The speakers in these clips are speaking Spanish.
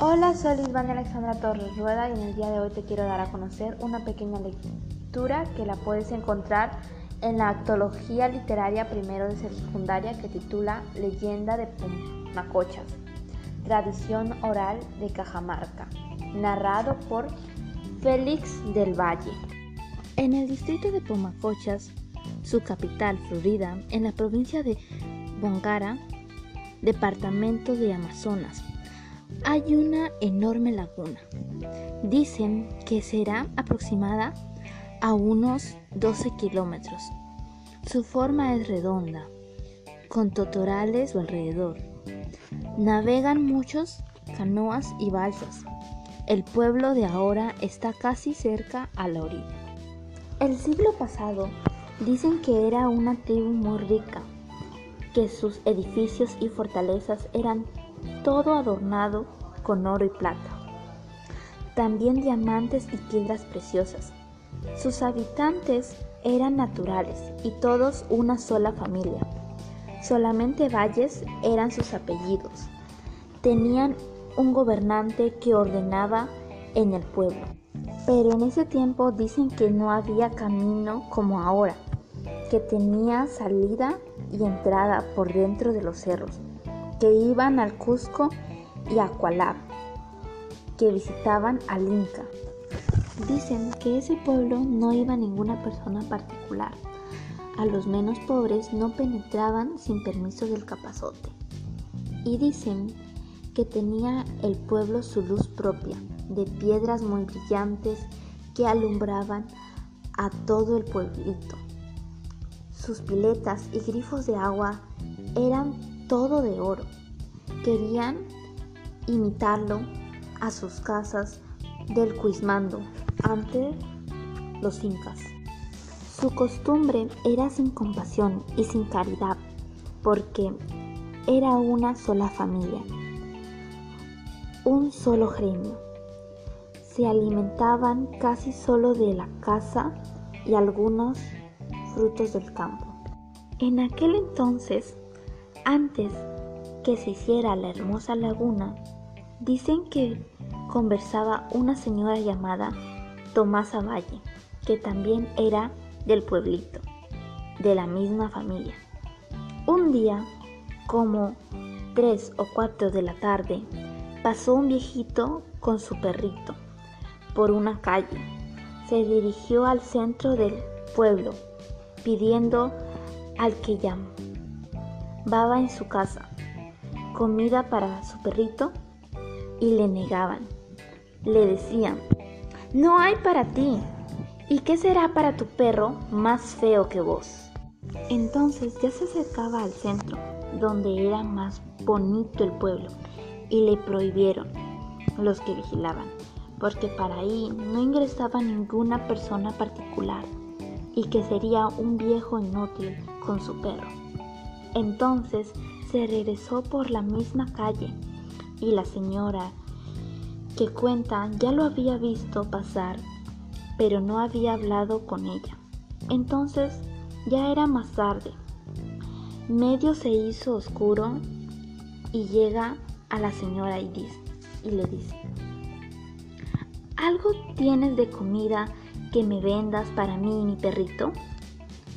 Hola, soy Lisbania Alexandra Torres Rueda y en el día de hoy te quiero dar a conocer una pequeña lectura que la puedes encontrar en la Actología Literaria Primero de Secundaria que titula Leyenda de Pumacochas, Tradición Oral de Cajamarca, narrado por Félix del Valle. En el distrito de Pumacochas, su capital, Florida, en la provincia de Bongara, departamento de Amazonas, hay una enorme laguna. Dicen que será aproximada a unos 12 kilómetros. Su forma es redonda, con totorales alrededor. Navegan muchos canoas y balsas. El pueblo de ahora está casi cerca a la orilla. El siglo pasado dicen que era una tribu muy rica, que sus edificios y fortalezas eran todo adornado con oro y plata. También diamantes y piedras preciosas. Sus habitantes eran naturales y todos una sola familia. Solamente Valles eran sus apellidos. Tenían un gobernante que ordenaba en el pueblo. Pero en ese tiempo dicen que no había camino como ahora, que tenía salida y entrada por dentro de los cerros que iban al Cusco y a Cualab, que visitaban al Inca. Dicen que ese pueblo no iba ninguna persona particular. A los menos pobres no penetraban sin permiso del capazote. Y dicen que tenía el pueblo su luz propia, de piedras muy brillantes que alumbraban a todo el pueblito. Sus piletas y grifos de agua eran todo de oro. Querían imitarlo a sus casas del Cuismando ante los incas. Su costumbre era sin compasión y sin caridad, porque era una sola familia, un solo gremio. Se alimentaban casi solo de la casa y algunos frutos del campo. En aquel entonces antes que se hiciera la hermosa laguna, dicen que conversaba una señora llamada Tomasa Valle, que también era del pueblito, de la misma familia. Un día, como tres o cuatro de la tarde, pasó un viejito con su perrito por una calle. Se dirigió al centro del pueblo, pidiendo al que llamó baba en su casa, comida para su perrito y le negaban. Le decían, no hay para ti. ¿Y qué será para tu perro más feo que vos? Entonces ya se acercaba al centro, donde era más bonito el pueblo, y le prohibieron los que vigilaban, porque para ahí no ingresaba ninguna persona particular y que sería un viejo inútil con su perro. Entonces se regresó por la misma calle y la señora que cuenta ya lo había visto pasar, pero no había hablado con ella. Entonces ya era más tarde. Medio se hizo oscuro y llega a la señora y, dice, y le dice, ¿algo tienes de comida que me vendas para mí y mi perrito?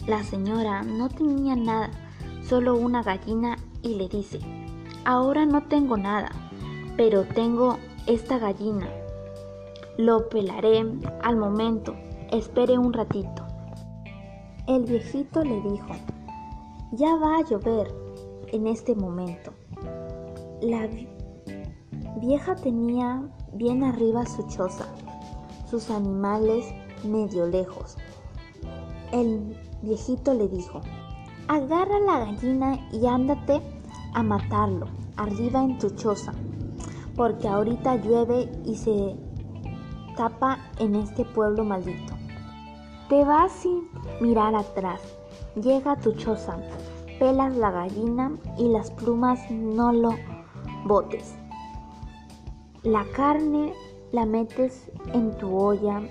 La señora no tenía nada solo una gallina y le dice, ahora no tengo nada, pero tengo esta gallina. Lo pelaré al momento, espere un ratito. El viejito le dijo, ya va a llover en este momento. La vieja tenía bien arriba su choza, sus animales medio lejos. El viejito le dijo, Agarra la gallina y ándate a matarlo arriba en tu choza, porque ahorita llueve y se tapa en este pueblo maldito. Te vas sin mirar atrás, llega a tu choza, pelas la gallina y las plumas no lo botes. La carne la metes en tu olla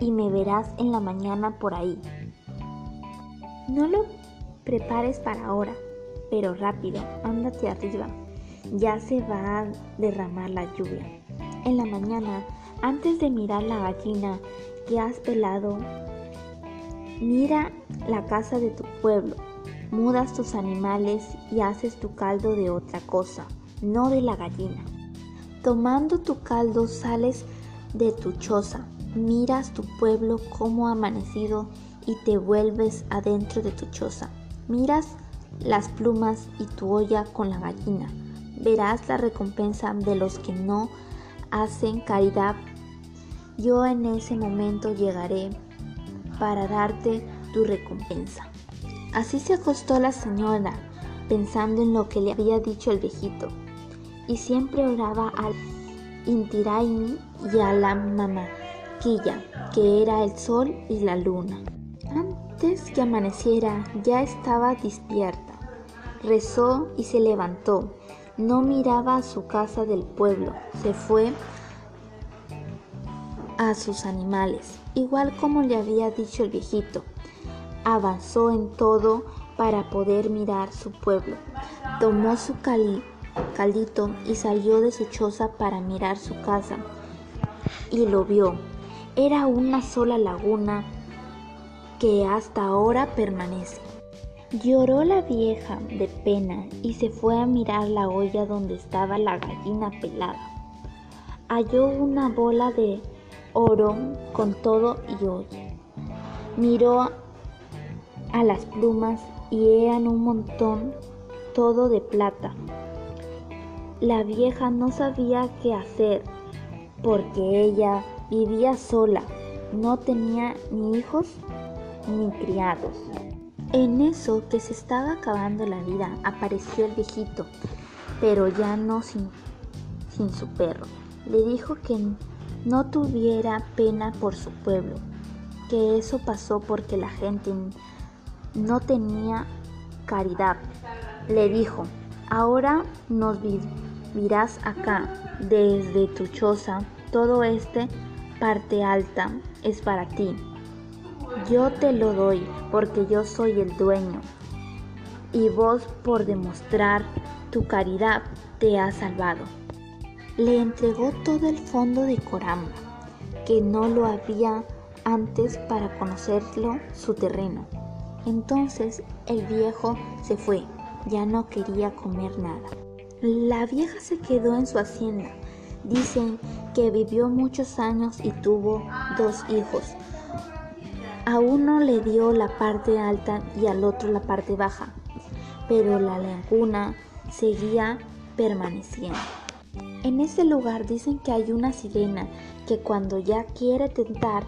y me verás en la mañana por ahí. No lo prepares para ahora, pero rápido, ándate arriba. ya se va a derramar la lluvia. En la mañana, antes de mirar la gallina que has pelado, mira la casa de tu pueblo, mudas tus animales y haces tu caldo de otra cosa, no de la gallina. Tomando tu caldo sales de tu choza, miras tu pueblo como amanecido y te vuelves adentro de tu choza. Miras las plumas y tu olla con la gallina. Verás la recompensa de los que no hacen caridad. Yo en ese momento llegaré para darte tu recompensa. Así se acostó la señora, pensando en lo que le había dicho el viejito, y siempre oraba al Intiraini y a la Mamaquilla, que era el sol y la luna. Antes que amaneciera ya estaba despierta. Rezó y se levantó. No miraba a su casa del pueblo. Se fue a sus animales, igual como le había dicho el viejito. Avanzó en todo para poder mirar su pueblo. Tomó su caldito y salió de su choza para mirar su casa. Y lo vio. Era una sola laguna que hasta ahora permanece. Lloró la vieja de pena y se fue a mirar la olla donde estaba la gallina pelada. Halló una bola de oro con todo y olla. Miró a las plumas y eran un montón todo de plata. La vieja no sabía qué hacer porque ella vivía sola, no tenía ni hijos ni criados. En eso que se estaba acabando la vida apareció el viejito, pero ya no sin, su perro. Le dijo que no tuviera pena por su pueblo, que eso pasó porque la gente no tenía caridad. Le dijo, ahora nos vivirás acá, desde tu choza, todo este parte alta es para ti. Yo te lo doy porque yo soy el dueño. Y vos por demostrar tu caridad te has salvado. Le entregó todo el fondo de Coramba, que no lo había antes para conocerlo su terreno. Entonces el viejo se fue, ya no quería comer nada. La vieja se quedó en su hacienda. Dicen que vivió muchos años y tuvo dos hijos. A uno le dio la parte alta y al otro la parte baja, pero la laguna seguía permaneciendo. En ese lugar dicen que hay una sirena que cuando ya quiere tentar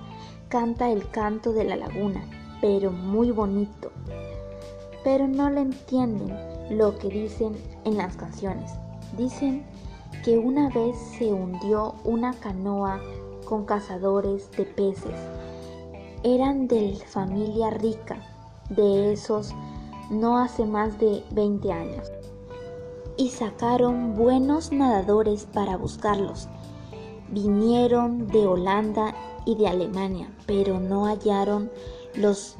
canta el canto de la laguna pero muy bonito. Pero no le entienden lo que dicen en las canciones. Dicen que una vez se hundió una canoa con cazadores de peces. Eran de familia rica, de esos no hace más de 20 años. Y sacaron buenos nadadores para buscarlos. Vinieron de Holanda y de Alemania, pero no hallaron los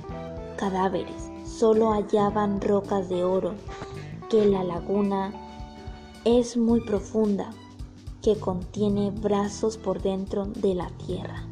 cadáveres. Solo hallaban rocas de oro, que la laguna es muy profunda, que contiene brazos por dentro de la tierra.